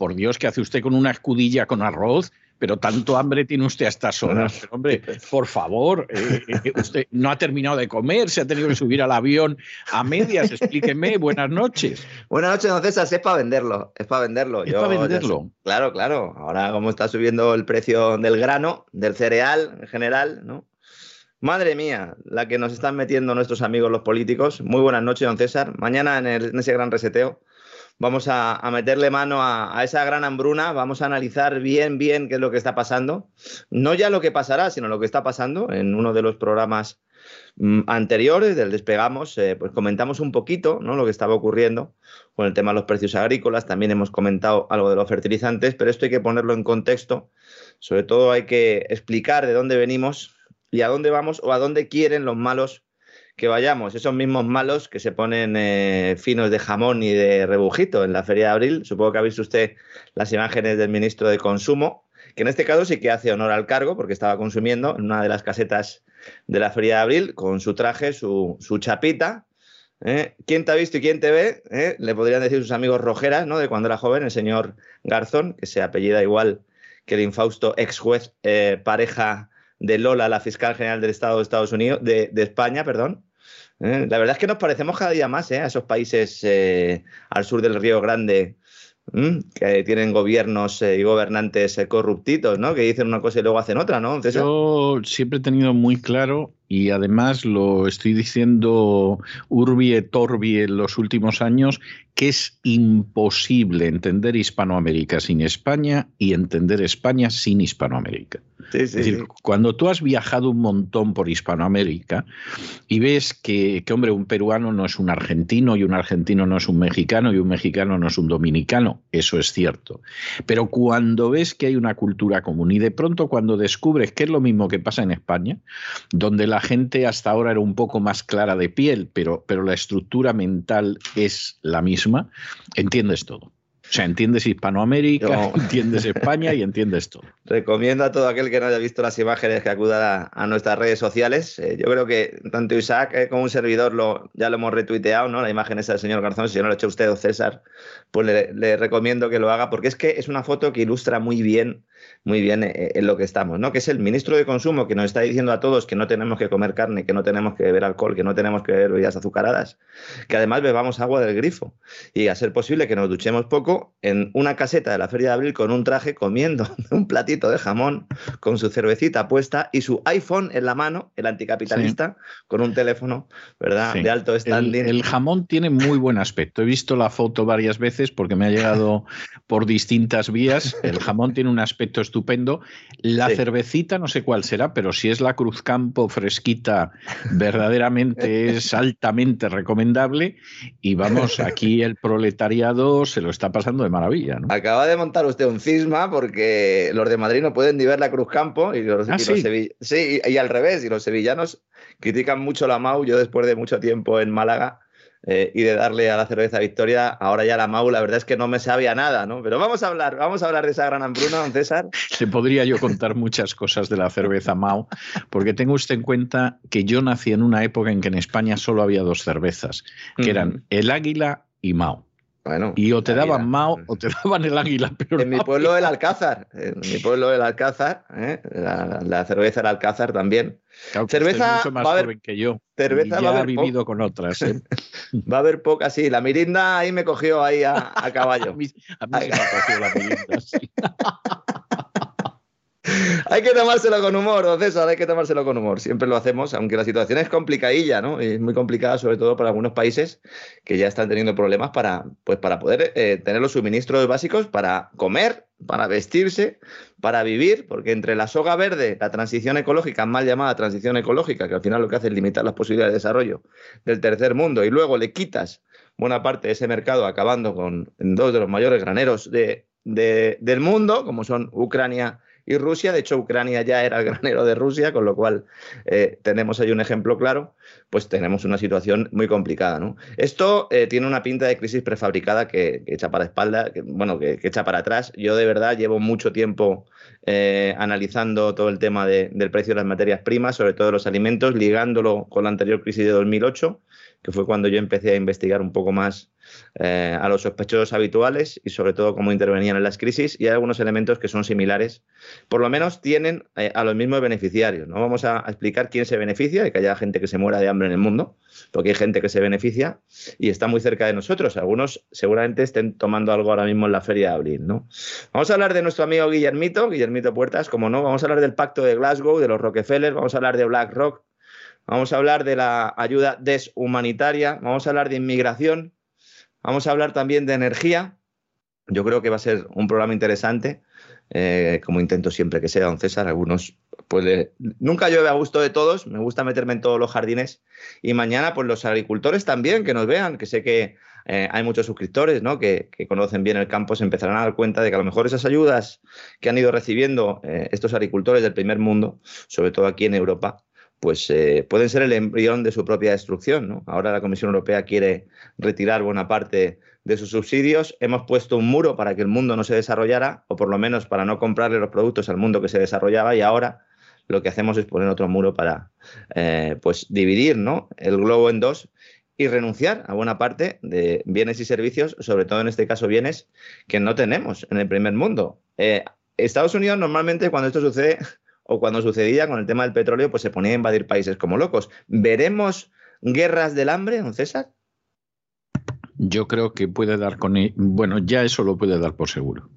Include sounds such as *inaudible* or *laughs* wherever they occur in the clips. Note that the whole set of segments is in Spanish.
por Dios, ¿qué hace usted con una escudilla con arroz? Pero tanto hambre tiene usted a estas horas. Pero, hombre, por favor, eh, eh, usted no ha terminado de comer, se ha tenido que subir al avión a medias. Explíqueme, *laughs* buenas noches. Buenas noches, don César, es para venderlo, es para venderlo. Es para venderlo. claro, claro. Ahora, como está subiendo el precio del grano, del cereal en general, ¿no? Madre mía, la que nos están metiendo nuestros amigos los políticos. Muy buenas noches, don César. Mañana en, el, en ese gran reseteo vamos a, meterle mano a, a, esa gran hambruna, vamos a analizar bien, bien qué es lo que está pasando. No ya lo que pasará, sino lo que está pasando. En uno de los programas mm, anteriores del Despegamos, eh, pues comentamos un poquito ¿no? lo que estaba ocurriendo con el tema de los precios agrícolas. También hemos comentado algo de los fertilizantes, pero esto hay que ponerlo en contexto. Sobre todo hay que explicar de dónde venimos y a dónde vamos o a dónde quieren los malos que vayamos, esos mismos malos que se ponen eh, finos de jamón y de rebujito en la feria de abril. Supongo que ha visto usted las imágenes del ministro de Consumo, que en este caso sí que hace honor al cargo porque estaba consumiendo en una de las casetas de la feria de abril con su traje, su, su chapita. ¿eh? ¿Quién te ha visto y quién te ve? ¿Eh? Le podrían decir sus amigos Rojeras, ¿no? De cuando era joven, el señor Garzón, que se apellida igual que el infausto ex juez pareja de Lola, la fiscal general del Estado de Estados Unidos, de, de España, perdón. Eh, la verdad es que nos parecemos cada día más eh, a esos países eh, al sur del Río Grande que tienen gobiernos y gobernantes corruptitos, ¿no? Que dicen una cosa y luego hacen otra, ¿no? Yo siempre he tenido muy claro y además lo estoy diciendo urbi et orbi en los últimos años, que es imposible entender Hispanoamérica sin España y entender España sin Hispanoamérica. Sí, sí, es decir, sí. cuando tú has viajado un montón por Hispanoamérica y ves que, que, hombre, un peruano no es un argentino y un argentino no es un mexicano y un mexicano no es un dominicano, eso es cierto. Pero cuando ves que hay una cultura común y de pronto cuando descubres que es lo mismo que pasa en España, donde la gente hasta ahora era un poco más clara de piel, pero, pero la estructura mental es la misma, entiendes todo. O sea, entiendes Hispanoamérica, no. *laughs* entiendes España y entiendes todo. Recomiendo a todo aquel que no haya visto las imágenes que acuda a, nuestras redes sociales. Eh, yo creo que tanto Isaac eh, como un servidor lo, ya lo hemos retuiteado, ¿no? La imagen esa del señor Garzón. Si no lo ha hecho usted o César, pues le, le, recomiendo que lo haga porque es que es una foto que ilustra muy bien muy bien eh, en lo que estamos, ¿no? Que es el ministro de Consumo que nos está diciendo a todos que no tenemos que comer carne, que no tenemos que beber alcohol, que no tenemos que beber bebidas azucaradas, que además bebamos agua del grifo y a ser posible que nos duchemos poco en una caseta de la Feria de Abril con un traje comiendo *laughs* un platito de jamón con su cervecita puesta y su iPhone en la mano, el anticapitalista, sí. con un teléfono, ¿verdad? Sí. De alto standing. El, el, jamón tiene muy buen aspecto. He visto la foto varias veces porque me ha llegado por distintas vías. El jamón tiene un aspecto estupendo. La sí. cervecita, no sé cuál será, pero si es la Cruzcampo fresquita, verdaderamente es altamente recomendable. Y vamos, aquí el proletariado se lo está pasando de maravilla. ¿no? Acaba de montar usted un cisma porque los de Madrid no pueden ni ver la Cruzcampo y los, ah, y sí. los sevill... sí, y, y, al revés, y los sevillanos critican mucho la MAU. Yo después de mucho tiempo en Málaga eh, y de darle a la cerveza Victoria, ahora ya la Mau, la verdad es que no me sabía nada, ¿no? Pero vamos a hablar, vamos a hablar de esa gran hambruna, don César. *laughs* Se podría yo contar muchas cosas de la cerveza Mau, porque tengo usted en cuenta que yo nací en una época en que en España solo había dos cervezas, que eran el Águila y Mau. Bueno, y o te daban Mao o te daban el águila. Pero en mi pueblo el Alcázar, en mi pueblo el Alcázar, ¿eh? la, cerveza el Alcázar también. cerveza mucho más joven que yo. Cerveza ya ha vivido con otras. ¿eh? *laughs* va a haber poca, sí. La mirinda ahí me cogió ahí a, caballo. *laughs* a mí, a mí se me cogió la mirinda, sí. *laughs* *laughs* hay que tomárselo con humor, don César, hay que tomárselo con humor. Siempre lo hacemos, aunque la situación es complicadilla, ¿no? Es muy complicada, sobre todo para algunos países que ya están teniendo problemas para, pues, para poder eh, tener los suministros básicos para comer, para vestirse, para vivir, porque entre la soga verde, la transición ecológica, mal llamada transición ecológica, que al final lo que hace es limitar las posibilidades de desarrollo del tercer mundo, y luego le quitas buena parte de ese mercado acabando con dos de los mayores graneros de, del mundo, como son Ucrania y Rusia. De hecho, Ucrania ya era el *laughs* granero de Rusia, con lo cual eh, tenemos ahí un ejemplo claro, pues tenemos una situación muy complicada. ¿no? Esto eh, tiene una pinta de crisis prefabricada que, echa para espalda, que, bueno, que, echa para atrás. Yo de verdad llevo mucho tiempo eh, analizando todo el tema del precio de las materias primas, sobre todo los alimentos, ligándolo con la anterior crisis de 2008 que fue cuando yo empecé a investigar un poco más eh, a los sospechosos habituales y sobre todo cómo intervenían en las crisis y hay algunos elementos que son similares, por lo menos tienen eh, a los mismos beneficiarios. No vamos a, explicar quién se beneficia y que haya gente que se muera de hambre en el mundo, porque hay gente que se beneficia y está muy cerca de nosotros. Algunos seguramente estén tomando algo ahora mismo en la feria de abril. ¿no? Vamos a hablar de nuestro amigo Guillermito, Guillermito Puertas, como no, vamos a hablar del pacto de Glasgow, de los Rockefeller, vamos a hablar de BlackRock, vamos a hablar de la ayuda deshumanitaria, vamos a hablar de inmigración, vamos a hablar también de energía. Yo creo que va a ser un programa interesante, eh, como intento siempre que sea, don César. Algunos, pues nunca llueve a gusto de todos, me gusta meterme en todos los jardines. Y mañana, pues los agricultores también, que nos vean, que sé que eh, hay muchos suscriptores ¿no? que, conocen bien el campo, se empezarán a dar cuenta de que a lo mejor esas ayudas que han ido recibiendo eh, estos agricultores del primer mundo, sobre todo aquí en Europa, pues eh, pueden ser el embrión de su propia destrucción. ¿no? Ahora la Comisión Europea quiere retirar buena parte de sus subsidios. Hemos puesto un muro para que el mundo no se desarrollara, o por lo menos para no comprarle los productos al mundo que se desarrollaba, y ahora lo que hacemos es poner otro muro para eh, pues dividir ¿no? el globo en dos y renunciar a buena parte de bienes y servicios, sobre todo en este caso bienes que no tenemos en el primer mundo. Eh, Estados Unidos normalmente cuando esto sucede o cuando sucedía con el tema del petróleo, pues se ponía a invadir países como locos. ¿Veremos guerras del hambre, don César? Yo creo que puede dar con... E-, bueno, ya eso lo puede dar por seguro.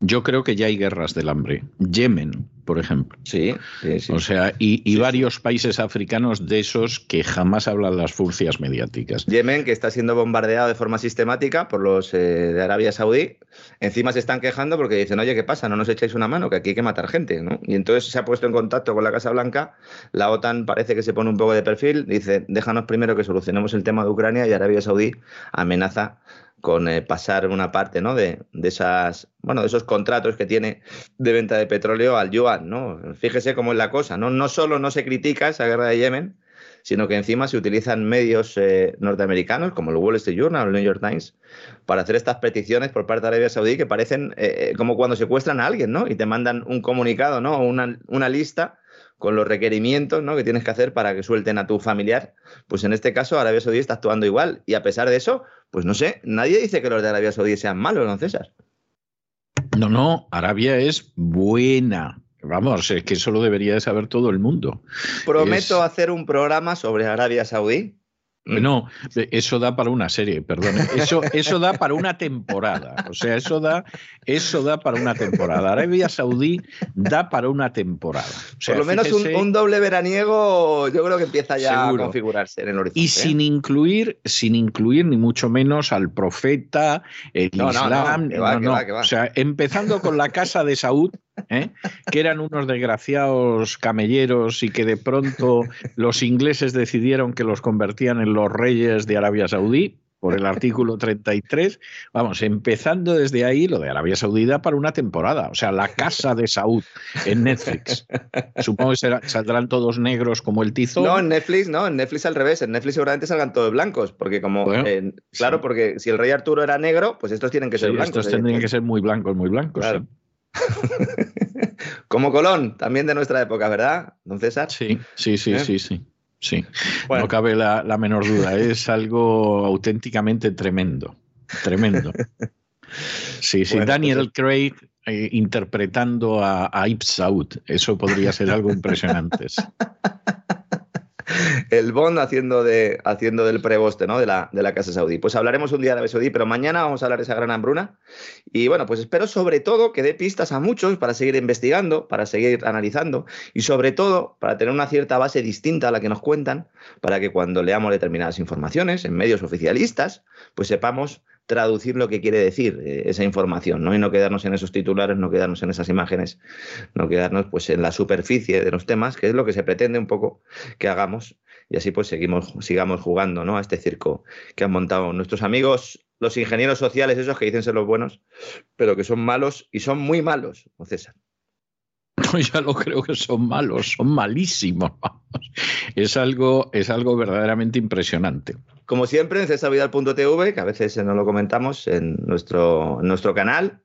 Yo creo que ya hay guerras del hambre. Yemen, por ejemplo. Sí, sí, O sea, y, varios países africanos de esos que jamás hablan las furcias mediáticas. Yemen, que está siendo bombardeado de forma sistemática por los eh, de Arabia Saudí, encima se están quejando porque dicen, oye, ¿qué pasa? No nos echáis una mano, que aquí hay que matar gente. ¿no? Y entonces se ha puesto en contacto con la Casa Blanca, la OTAN parece que se pone un poco de perfil, dice, déjanos primero que solucionemos el tema de Ucrania y Arabia Saudí amenaza con eh, pasar una parte ¿no? de, esas, bueno, de esos contratos que tiene de venta de petróleo al yuan. ¿no? Fíjese cómo es la cosa. ¿no? no solo no se critica esa guerra de Yemen, sino que encima se utilizan medios eh, norteamericanos como el Wall Street Journal o el New York Times para hacer estas peticiones por parte de Arabia Saudí que parecen eh, como cuando secuestran a alguien ¿no? y te mandan un comunicado ¿no? o una, una lista con los requerimientos ¿no? que tienes que hacer para que suelten a tu familiar, pues en este caso Arabia Saudí está actuando igual. Y a pesar de eso, pues no sé, nadie dice que los de Arabia Saudí sean malos, ¿no, César? No, no, Arabia es buena. Vamos, es que eso lo debería de saber todo el mundo. Prometo hacer un programa sobre Arabia Saudí. No, eso da para una serie, perdón. Eso, eso da para una temporada. O sea, eso da, eso da para una temporada. Arabia Saudí da para una temporada. Por lo menos un, doble veraniego, yo creo que empieza ya a configurarse en el horizonte. Y ¿eh? sin incluir, sin incluir ni mucho menos al profeta, el Islam. O sea, empezando con la casa de Saúd, ¿eh? que eran unos desgraciados camelleros y que de pronto los ingleses decidieron que los convertían en los reyes de Arabia Saudí por el artículo 33. Vamos, empezando desde ahí, lo de Arabia Saudita para una temporada. O sea, la casa de Saud en Netflix. Supongo que saldrán todos negros como el tizo. No, en Netflix, no, en Netflix al revés. En Netflix seguramente salgan todos blancos. Porque como, claro, porque si el rey Arturo era negro, pues estos tienen que ser blancos. Estos tendrían que ser muy blancos, muy blancos. *laughs* Como Colón, también de nuestra época, ¿verdad, don César? Sí, sí, sí, ¿Eh? sí, sí. Sí, no cabe la, menor duda, es algo auténticamente tremendo. tremendo. Sí, sí, Daniel Craig eh, interpretando a, a Saud, eso podría ser algo impresionante. *laughs* el Bond haciendo, de, haciendo del preboste de, la, de la Casa Saudí. Pues hablaremos un día de Arabia Saudí, pero mañana vamos a hablar de esa gran hambruna. Y bueno, pues espero sobre todo que dé pistas a muchos para seguir investigando, para seguir analizando y sobre todo para tener una cierta base distinta a la que nos cuentan, para que cuando leamos determinadas informaciones en medios oficialistas, pues sepamos traducir lo que quiere decir eh, esa información, ¿no? Y no quedarnos en esos titulares, no quedarnos en esas imágenes, no quedarnos pues en la superficie de los temas, que es lo que se pretende un poco que hagamos y así pues seguimos, sigamos jugando, ¿no? A este circo que han montado nuestros amigos, los ingenieros sociales, esos que dicen ser los buenos, pero que son malos y son muy malos, César. *laughs* No, ya lo creo que son malos, son malísimos. Es algo, es algo verdaderamente impresionante. Como siempre, en cesavidal.tv, que a veces no lo comentamos en nuestro, nuestro canal,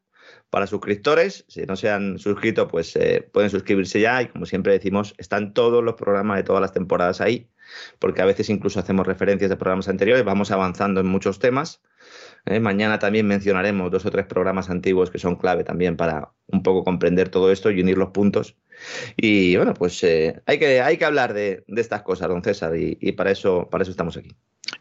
para suscriptores. Si no se han suscrito, pues eh, pueden suscribirse ya. Y como siempre decimos, están todos los programas de todas las temporadas ahí, porque a veces incluso hacemos referencias de programas anteriores, vamos avanzando en muchos temas. ¿eh? mañana también mencionaremos dos o tres programas antiguos que son clave también para un poco comprender todo esto y unir los puntos. Y bueno, pues eh, hay, que, hay que hablar de, estas cosas, don César, y, para, eso, para eso estamos aquí.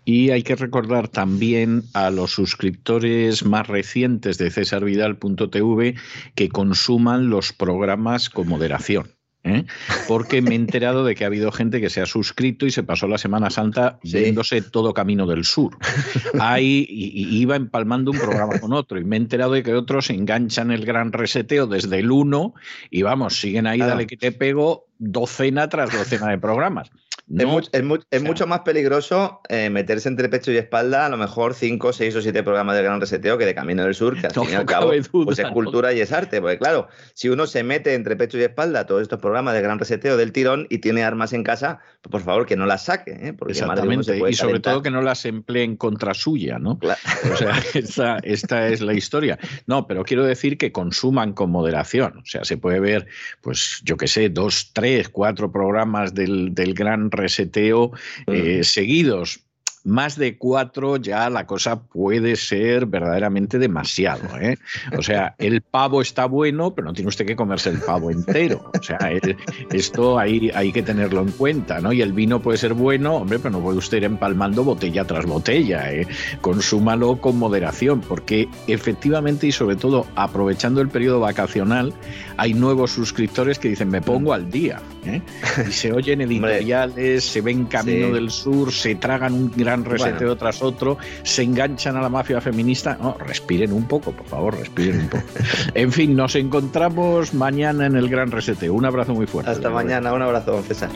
Y hay que recordar también a los suscriptores más recientes de cesarvidal.tv que consuman los programas con moderación. ¿Eh? porque me he enterado de que ha habido gente que se ha suscrito y se pasó la Semana Santa viéndose todo Camino del Sur. Ahí iba empalmando un programa con otro y me he enterado de que otros enganchan el gran reseteo desde el 1 y vamos, siguen ahí, dale que te pego, docena tras docena de programas es, mucho más peligroso eh, meterse entre pecho y espalda a lo mejor 5, 6 o 7 programas de Gran Reseteo que de Camino del Sur, que al *laughs* fin y al cabo pues es cultura y es arte. Porque claro, si uno se mete entre pecho y espalda a todos estos programas de Gran Reseteo del tirón y tiene armas en casa, pues por favor que no las saque. ¿eh? Porque Exactamente, y sobre todo que no las emplee en contra suya, ¿no? *laughs* O sea, esta, esta es la historia. No, pero quiero decir que consuman con moderación. O sea, se puede ver, pues yo qué sé, dos, tres, cuatro programas del, del Gran reseteo eh, seguidos más de cuatro ya la cosa puede ser verdaderamente demasiado. ¿eh? O sea, el pavo está bueno, pero no tiene usted que comerse el pavo entero. O sea, esto hay, hay que tenerlo en cuenta, ¿no? Y el vino puede ser bueno, hombre, pero no puede usted ir empalmando botella tras botella. ¿eh? Consúmalo con moderación, porque efectivamente y sobre todo aprovechando el periodo vacacional, hay nuevos suscriptores que dicen, me pongo al día. ¿eh? Y se oyen *laughs* editoriales, se ven Camino del Sur, se tragan un gran reseteo tras otro, se enganchan a la mafia feminista. No, respiren un poco, por favor, respiren un poco. *laughs* en fin, nos encontramos mañana en el gran reseteo. Un abrazo muy fuerte. Hasta mañana, un abrazo, César.